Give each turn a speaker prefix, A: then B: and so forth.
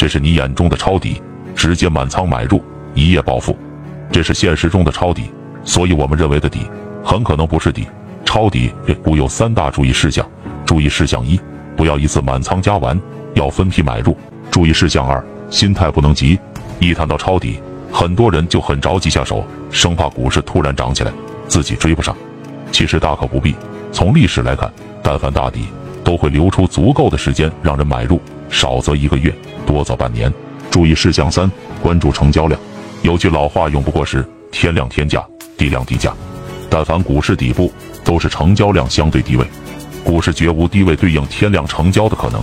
A: 这是你眼中的抄底，直接满仓买入，一夜暴富。这是现实中的抄底，所以我们认为的底很可能不是底。抄底不有三大注意事项：注意事项一，不要一次满仓加完，要分批买入；注意事项二，心态不能急。一谈到抄底，很多人就很着急下手，生怕股市突然涨起来，自己追不上。其实大可不必。从历史来看，但凡大底，都会留出足够的时间让人买入，少则一个月，多则半年。注意事项三，关注成交量。有句老话永不过时：天量天价，地量地价。但凡股市底部，都是成交量相对低位，股市绝无低位对应天量成交的可能。